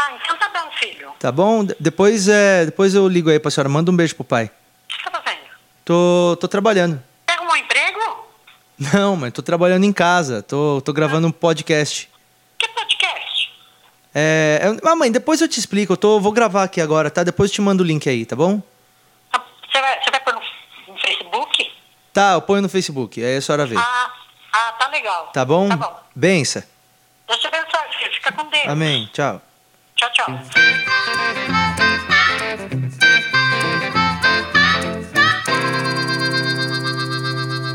Ah, então tá bom, filho. Tá bom? De- Depois, é, depois eu ligo aí pra senhora. Manda um beijo pro pai. O que você tá fazendo? Tô, tô trabalhando. Você arrumou um emprego? Não, mas tô trabalhando em casa. Tô, tô gravando um podcast. Que podcast? É, é- Mamãe, depois eu te explico. Eu tô, vou gravar aqui agora, tá? Depois eu te mando o link aí, tá bom? Ah, Você vai, você vai pôr no, no Facebook? Tá, eu ponho no Facebook. Aí a senhora vê. Ah, ah, tá legal. Tá bom? Tá bom. Bença. Deus te abençoe, filho. Fica com Deus. Amém. Tchau. Tchau, tchau.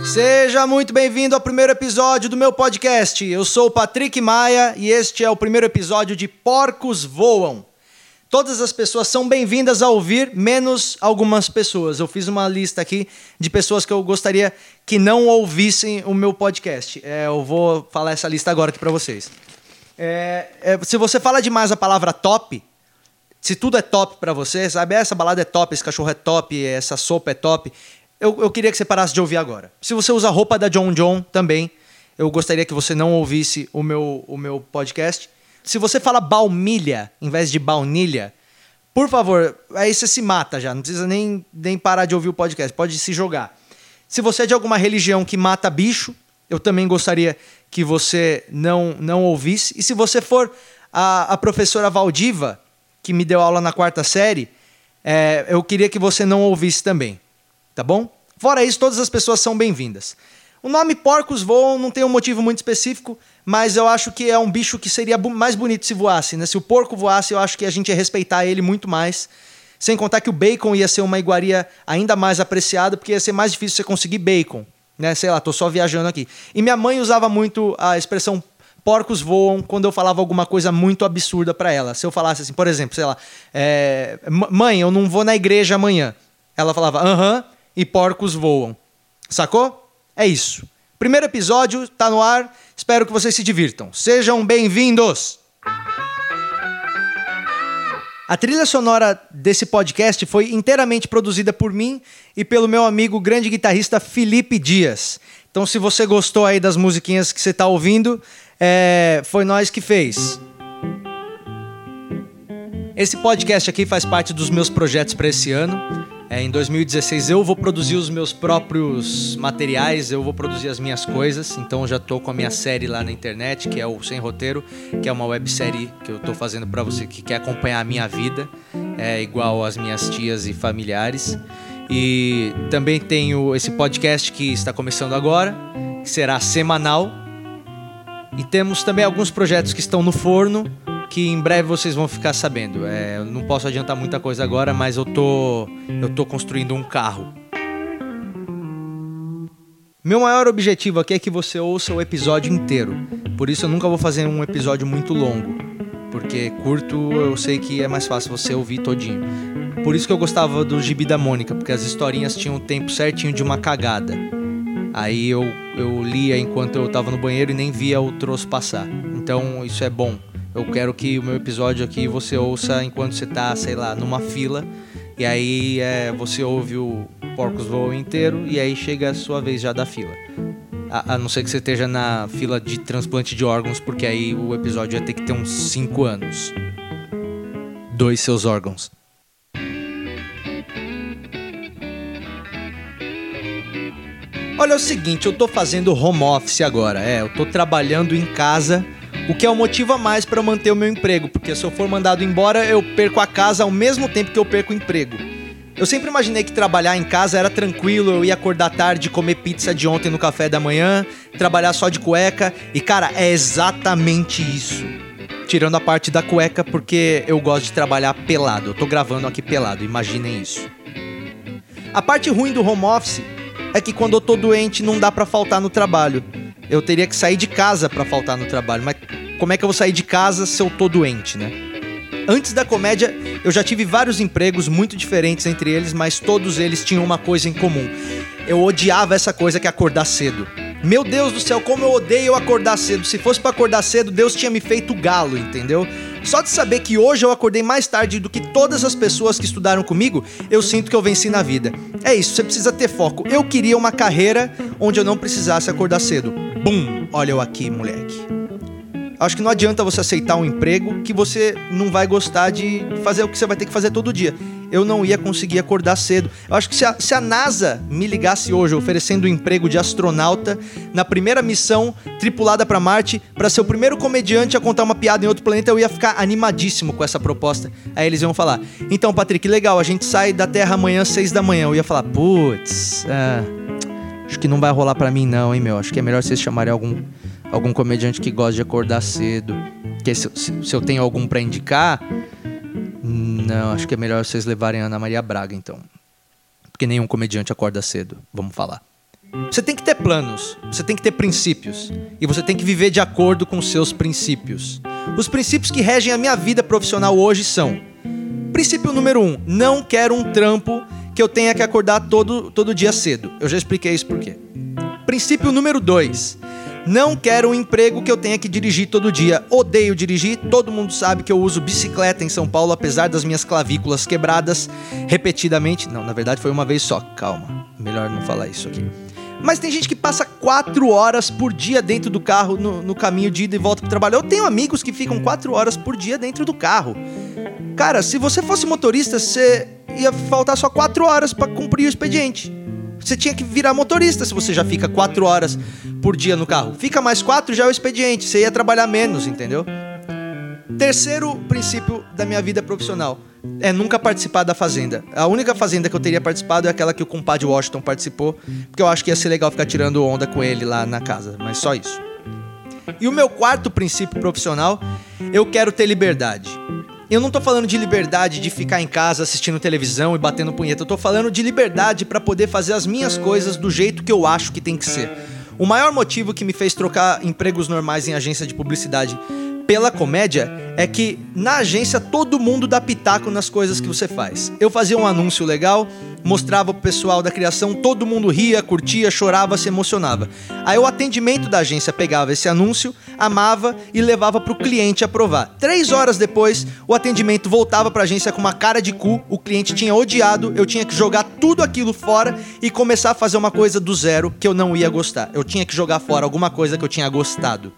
Seja muito bem-vindo ao primeiro episódio do meu podcast. Eu sou o Patrick Maia e este é o primeiro episódio de Porcos Voam. Todas as pessoas são bem-vindas a ouvir, menos algumas pessoas. Eu fiz uma lista aqui de pessoas que eu gostaria que não ouvissem o meu podcast. É, eu vou falar essa lista agora aqui para vocês. É, é, se você fala demais a palavra top, se tudo é top pra você, sabe? Essa balada é top, esse cachorro é top, essa sopa é top. Eu, eu queria que você parasse de ouvir agora. Se você usa roupa da John John também, eu gostaria que você não ouvisse o meu, o meu podcast. Se você fala baumilha em vez de baunilha, por favor, aí você se mata já. Não precisa nem, nem parar de ouvir o podcast. Pode se jogar. Se você é de alguma religião que mata bicho, eu também gostaria que você não, não ouvisse. E se você for a, a professora Valdiva, que me deu aula na quarta série, é, eu queria que você não ouvisse também. Tá bom? Fora isso, todas as pessoas são bem-vindas. O nome porcos voam não tem um motivo muito específico, mas eu acho que é um bicho que seria mais bonito se voasse, né? Se o porco voasse, eu acho que a gente ia respeitar ele muito mais. Sem contar que o bacon ia ser uma iguaria ainda mais apreciada, porque ia ser mais difícil você conseguir bacon. Né? Sei lá, tô só viajando aqui. E minha mãe usava muito a expressão porcos voam quando eu falava alguma coisa muito absurda pra ela. Se eu falasse assim, por exemplo, sei lá, é, "M- mãe, eu não vou na igreja amanhã. Ela falava, aham, e porcos voam. Sacou? É isso. Primeiro episódio tá no ar. Espero que vocês se divirtam. Sejam bem-vindos! A trilha sonora desse podcast foi inteiramente produzida por mim e pelo meu amigo grande guitarrista Felipe Dias. Então, se você gostou aí das musiquinhas que você está ouvindo, é, foi nós que fez. Esse podcast aqui faz parte dos meus projetos para esse ano. É, em 2016 eu vou produzir os meus próprios materiais, eu vou produzir as minhas coisas. Então já tô com a minha série lá na internet, que é o Sem Roteiro, que é uma websérie que eu tô fazendo para você que quer acompanhar a minha vida, é igual as minhas tias e familiares. E também tenho esse podcast que está começando agora, que será semanal. E temos também alguns projetos que estão no forno, que em breve vocês vão ficar sabendo. É, eu não posso adiantar muita coisa agora, mas eu tô, eu tô construindo um carro. Meu maior objetivo aqui é que você ouça o episódio inteiro. Por isso eu nunca vou fazer um episódio muito longo, porque curto eu sei que é mais fácil você ouvir todinho. Por isso que eu gostava do Gibi da Mônica, porque as historinhas tinham o tempo certinho de uma cagada. Aí eu, eu lia enquanto eu tava no banheiro e nem via o troço passar. Então isso é bom. Eu quero que o meu episódio aqui você ouça enquanto você tá, sei lá, numa fila. E aí é, você ouve o Porcos Voam inteiro e aí chega a sua vez já da fila. A, a não ser que você esteja na fila de transplante de órgãos, porque aí o episódio ia ter que ter uns 5 anos. Dois seus órgãos. Olha é o seguinte, eu tô fazendo home office agora. É, eu tô trabalhando em casa, o que é um motivo mais para eu manter o meu emprego, porque se eu for mandado embora, eu perco a casa ao mesmo tempo que eu perco o emprego. Eu sempre imaginei que trabalhar em casa era tranquilo, eu ia acordar tarde, comer pizza de ontem no café da manhã, trabalhar só de cueca, e cara, é exatamente isso. Tirando a parte da cueca, porque eu gosto de trabalhar pelado. Eu tô gravando aqui pelado, imaginem isso. A parte ruim do home office é que quando eu tô doente não dá pra faltar no trabalho. Eu teria que sair de casa pra faltar no trabalho, mas como é que eu vou sair de casa se eu tô doente, né? Antes da comédia, eu já tive vários empregos muito diferentes entre eles, mas todos eles tinham uma coisa em comum. Eu odiava essa coisa que é acordar cedo. Meu Deus do céu, como eu odeio acordar cedo. Se fosse pra acordar cedo, Deus tinha me feito galo, entendeu? Só de saber que hoje eu acordei mais tarde do que todas as pessoas que estudaram comigo, eu sinto que eu venci na vida. É isso, você precisa ter foco. Eu queria uma carreira onde eu não precisasse acordar cedo. Bum! Olha eu aqui, moleque. Acho que não adianta você aceitar um emprego que você não vai gostar de fazer o que você vai ter que fazer todo dia. Eu não ia conseguir acordar cedo. Eu acho que se a, se a NASA me ligasse hoje oferecendo um emprego de astronauta na primeira missão tripulada para Marte, para ser o primeiro comediante a contar uma piada em outro planeta, eu ia ficar animadíssimo com essa proposta. Aí eles iam falar: Então, Patrick, legal, a gente sai da Terra amanhã às seis da manhã. Eu ia falar: Putz, é, acho que não vai rolar para mim, não, hein, meu? Acho que é melhor vocês chamarem algum algum comediante que gosta de acordar cedo. Que se, se, se eu tenho algum para indicar, não, acho que é melhor vocês levarem a Ana Maria Braga, então. Porque nenhum comediante acorda cedo, vamos falar. Você tem que ter planos, você tem que ter princípios. E você tem que viver de acordo com seus princípios. Os princípios que regem a minha vida profissional hoje são: princípio número um, não quero um trampo que eu tenha que acordar todo, todo dia cedo. Eu já expliquei isso por quê. Princípio número dois, não quero um emprego que eu tenha que dirigir todo dia. Odeio dirigir. Todo mundo sabe que eu uso bicicleta em São Paulo, apesar das minhas clavículas quebradas repetidamente. Não, na verdade foi uma vez só. Calma. Melhor não falar isso aqui. Mas tem gente que passa quatro horas por dia dentro do carro no, no caminho de ida e volta para o trabalho. Eu tenho amigos que ficam quatro horas por dia dentro do carro. Cara, se você fosse motorista, você ia faltar só quatro horas para cumprir o expediente. Você tinha que virar motorista se você já fica quatro horas por dia no carro. Fica mais quatro, já é o expediente. Você ia trabalhar menos, entendeu? Terceiro princípio da minha vida profissional é nunca participar da fazenda. A única fazenda que eu teria participado é aquela que o compadre Washington participou, porque eu acho que ia ser legal ficar tirando onda com ele lá na casa, mas só isso. E o meu quarto princípio profissional, eu quero ter liberdade. Eu não tô falando de liberdade de ficar em casa assistindo televisão e batendo punheta. Eu tô falando de liberdade para poder fazer as minhas coisas do jeito que eu acho que tem que ser. O maior motivo que me fez trocar empregos normais em agência de publicidade pela comédia é que na agência todo mundo dá pitaco nas coisas que você faz. Eu fazia um anúncio legal, mostrava pro pessoal da criação, todo mundo ria, curtia, chorava, se emocionava. Aí o atendimento da agência pegava esse anúncio, amava e levava pro cliente aprovar. Três horas depois, o atendimento voltava pra agência com uma cara de cu, o cliente tinha odiado, eu tinha que jogar tudo aquilo fora e começar a fazer uma coisa do zero que eu não ia gostar. Eu tinha que jogar fora alguma coisa que eu tinha gostado.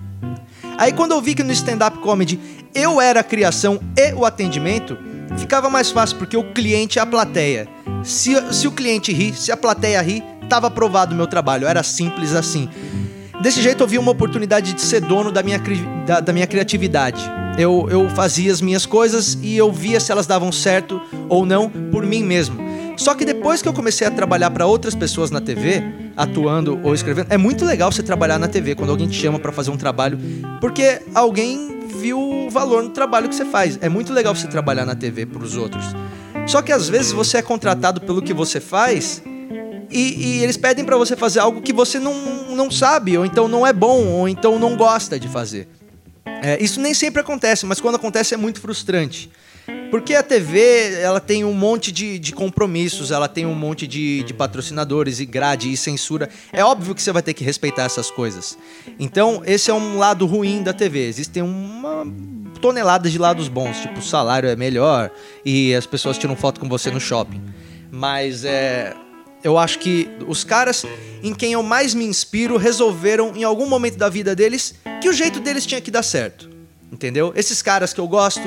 Aí quando eu vi que no stand-up comedy eu era a criação e o atendimento, ficava mais fácil porque o cliente é a plateia. Se, se o cliente ri, se a plateia ri, tava aprovado o meu trabalho. Era simples assim. Desse jeito eu vi uma oportunidade de ser dono da minha, da, da minha criatividade. Eu, eu fazia as minhas coisas e eu via se elas davam certo ou não por mim mesmo. Só que depois que eu comecei a trabalhar para outras pessoas na TV, atuando ou escrevendo, é muito legal você trabalhar na TV quando alguém te chama para fazer um trabalho, porque alguém viu o valor no trabalho que você faz. É muito legal você trabalhar na TV para os outros. Só que às vezes você é contratado pelo que você faz e, e eles pedem para você fazer algo que você não, não sabe, ou então não é bom, ou então não gosta de fazer. É, isso nem sempre acontece, mas quando acontece é muito frustrante. Porque a TV, ela tem um monte de, de compromissos, ela tem um monte de, de, patrocinadores e grade e censura. É óbvio que você vai ter que respeitar essas coisas. Então, esse é um lado ruim da TV. Existem uma tonelada de lados bons, tipo, o salário é melhor e as pessoas tiram foto com você no shopping. Mas é, eu acho que os caras em quem eu mais me inspiro resolveram, em algum momento da vida deles, que o jeito deles tinha que dar certo. Entendeu? Esses caras que eu gosto,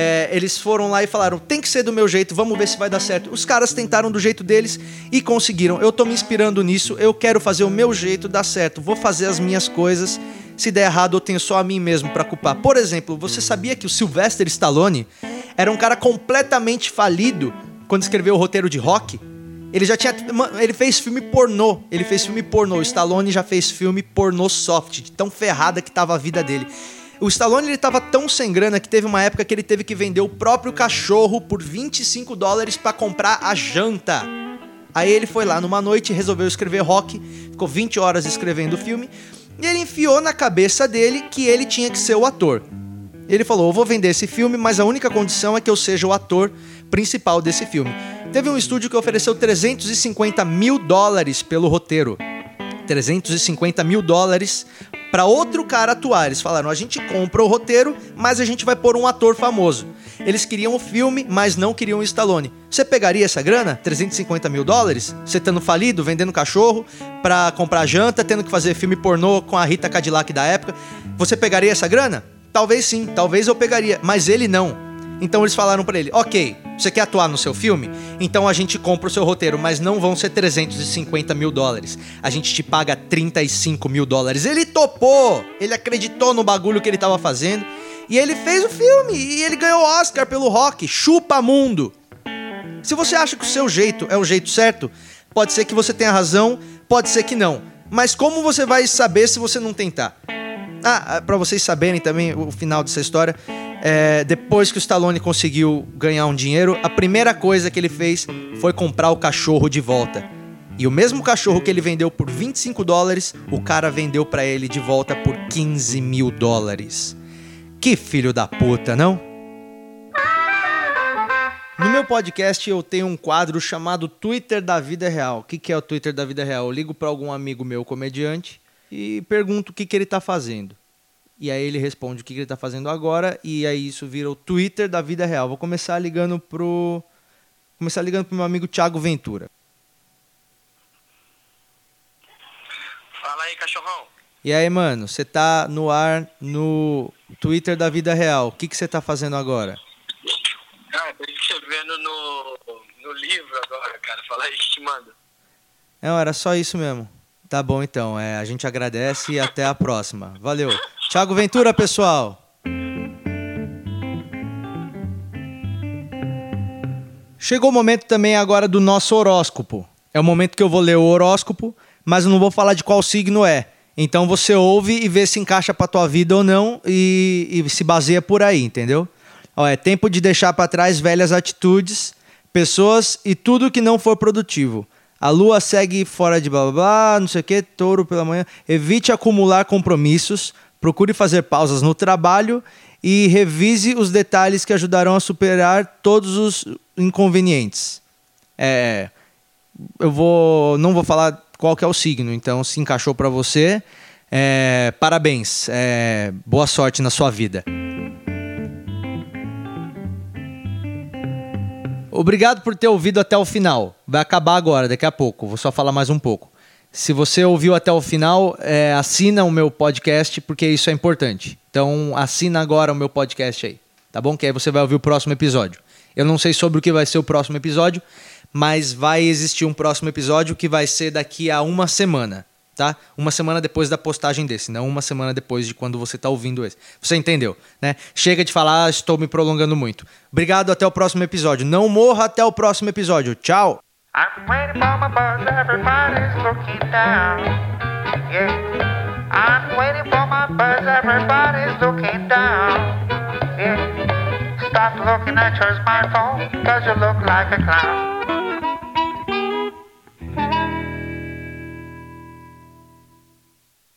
é, eles foram lá e falaram: tem que ser do meu jeito, vamos ver se vai dar certo. Os caras tentaram do jeito deles e conseguiram. Eu tô me inspirando nisso, eu quero fazer o meu jeito dar certo, vou fazer as minhas coisas. Se der errado, eu tenho só a mim mesmo para culpar. Por exemplo, você sabia que o Sylvester Stallone era um cara completamente falido quando escreveu o roteiro de rock? Ele já tinha. Ele fez filme pornô. Ele fez filme pornô. O Stallone já fez filme pornô soft, de tão ferrada que tava a vida dele. O Stallone ele tava tão sem grana que teve uma época que ele teve que vender o próprio cachorro por 25 dólares para comprar a janta. Aí ele foi lá numa noite, resolveu escrever rock, ficou 20 horas escrevendo o filme, e ele enfiou na cabeça dele que ele tinha que ser o ator. Ele falou: Eu vou vender esse filme, mas a única condição é que eu seja o ator principal desse filme. Teve um estúdio que ofereceu 350 mil dólares pelo roteiro. 350 mil dólares para outro cara atuar. Eles falaram: a gente compra o roteiro, mas a gente vai pôr um ator famoso. Eles queriam o filme, mas não queriam o Stallone. Você pegaria essa grana? 350 mil dólares? Você estando falido, vendendo cachorro pra comprar janta, tendo que fazer filme pornô com a Rita Cadillac da época. Você pegaria essa grana? Talvez sim, talvez eu pegaria, mas ele não. Então eles falaram para ele: ok, você quer atuar no seu filme? Então a gente compra o seu roteiro, mas não vão ser 350 mil dólares. A gente te paga 35 mil dólares. Ele topou! Ele acreditou no bagulho que ele tava fazendo. E ele fez o filme. E ele ganhou Oscar pelo rock. Chupa mundo! Se você acha que o seu jeito é o jeito certo, pode ser que você tenha razão, pode ser que não. Mas como você vai saber se você não tentar? Ah, para vocês saberem também o final dessa história, é, depois que o Stallone conseguiu ganhar um dinheiro, a primeira coisa que ele fez foi comprar o cachorro de volta. E o mesmo cachorro que ele vendeu por 25 dólares, o cara vendeu para ele de volta por 15 mil dólares. Que filho da puta, não? No meu podcast eu tenho um quadro chamado Twitter da Vida Real. O que é o Twitter da Vida Real? Eu ligo para algum amigo meu comediante e pergunto o que, que ele está fazendo. E aí ele responde o que ele está fazendo agora, e aí isso vira o Twitter da vida real. Vou começar ligando pro. Começar ligando pro meu amigo Thiago Ventura. Fala aí, cachorrão. E aí, mano, você tá no ar no Twitter da vida real. O que você tá fazendo agora? Ah, tô escrevendo no, no livro agora, cara. Fala aí, te manda. Não, era só isso mesmo. Tá bom então, é, a gente agradece e até a próxima. Valeu. Tiago Ventura, pessoal. Chegou o momento também agora do nosso horóscopo. É o momento que eu vou ler o horóscopo, mas eu não vou falar de qual signo é. Então você ouve e vê se encaixa pra tua vida ou não e, e se baseia por aí, entendeu? Ó, é tempo de deixar para trás velhas atitudes, pessoas e tudo que não for produtivo. A lua segue fora de blá blá blá, não sei o que, touro pela manhã. Evite acumular compromissos, procure fazer pausas no trabalho e revise os detalhes que ajudarão a superar todos os inconvenientes. É, eu vou, não vou falar qual que é o signo, então se encaixou para você, é, parabéns, é, boa sorte na sua vida. Obrigado por ter ouvido até o final. Vai acabar agora, daqui a pouco. Vou só falar mais um pouco. Se você ouviu até o final, é, assina o meu podcast, porque isso é importante. Então, assina agora o meu podcast aí, tá bom? Que aí você vai ouvir o próximo episódio. Eu não sei sobre o que vai ser o próximo episódio, mas vai existir um próximo episódio que vai ser daqui a uma semana tá? Uma semana depois da postagem desse, não uma semana depois de quando você está ouvindo esse. Você entendeu, né? Chega de falar, estou me prolongando muito. Obrigado, até o próximo episódio. Não morra até o próximo episódio. Tchau. Stop looking at your smartphone, cause you look like a clown.